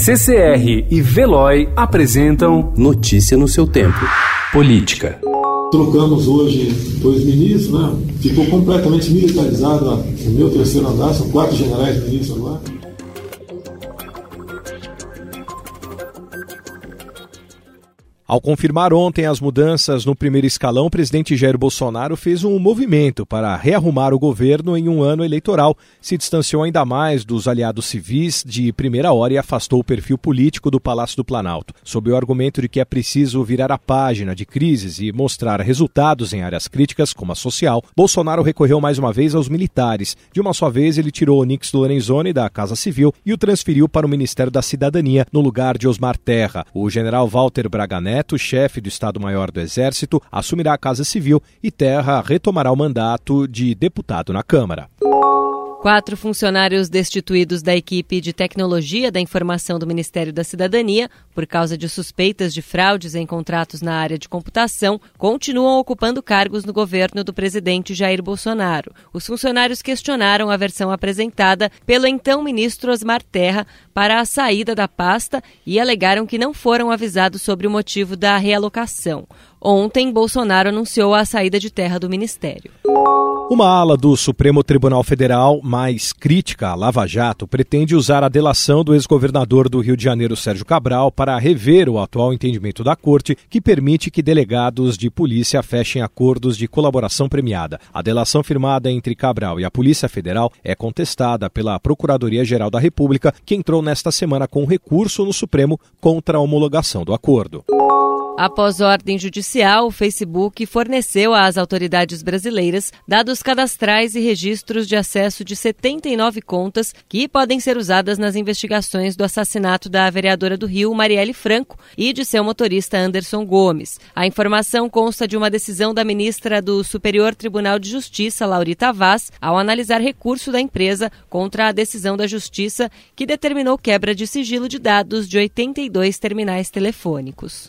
CCR e Veloy apresentam Notícia no seu tempo. Política. Trocamos hoje dois ministros, né? Ficou completamente militarizado o meu terceiro andar, são quatro generais ministros agora. Ao confirmar ontem as mudanças no primeiro escalão, o presidente Jair Bolsonaro fez um movimento para rearrumar o governo em um ano eleitoral. Se distanciou ainda mais dos aliados civis de primeira hora e afastou o perfil político do Palácio do Planalto. Sob o argumento de que é preciso virar a página de crises e mostrar resultados em áreas críticas, como a social, Bolsonaro recorreu mais uma vez aos militares. De uma só vez, ele tirou Onix Lorenzoni da Casa Civil e o transferiu para o Ministério da Cidadania, no lugar de Osmar Terra. O general Walter Braga Neto chefe do Estado-Maior do Exército, assumirá a Casa Civil e Terra retomará o mandato de deputado na Câmara. Quatro funcionários destituídos da equipe de tecnologia da informação do Ministério da Cidadania, por causa de suspeitas de fraudes em contratos na área de computação, continuam ocupando cargos no governo do presidente Jair Bolsonaro. Os funcionários questionaram a versão apresentada pelo então ministro Osmar Terra para a saída da pasta e alegaram que não foram avisados sobre o motivo da realocação. Ontem, Bolsonaro anunciou a saída de terra do ministério. Uma ala do Supremo Tribunal Federal, mais crítica à Lava Jato, pretende usar a delação do ex-governador do Rio de Janeiro, Sérgio Cabral, para rever o atual entendimento da Corte, que permite que delegados de polícia fechem acordos de colaboração premiada. A delação firmada entre Cabral e a Polícia Federal é contestada pela Procuradoria-Geral da República, que entrou nesta semana com recurso no Supremo contra a homologação do acordo. Após ordem judicial, o Facebook forneceu às autoridades brasileiras dados cadastrais e registros de acesso de 79 contas que podem ser usadas nas investigações do assassinato da vereadora do Rio, Marielle Franco, e de seu motorista Anderson Gomes. A informação consta de uma decisão da ministra do Superior Tribunal de Justiça, Laurita Vaz, ao analisar recurso da empresa contra a decisão da Justiça que determinou quebra de sigilo de dados de 82 terminais telefônicos.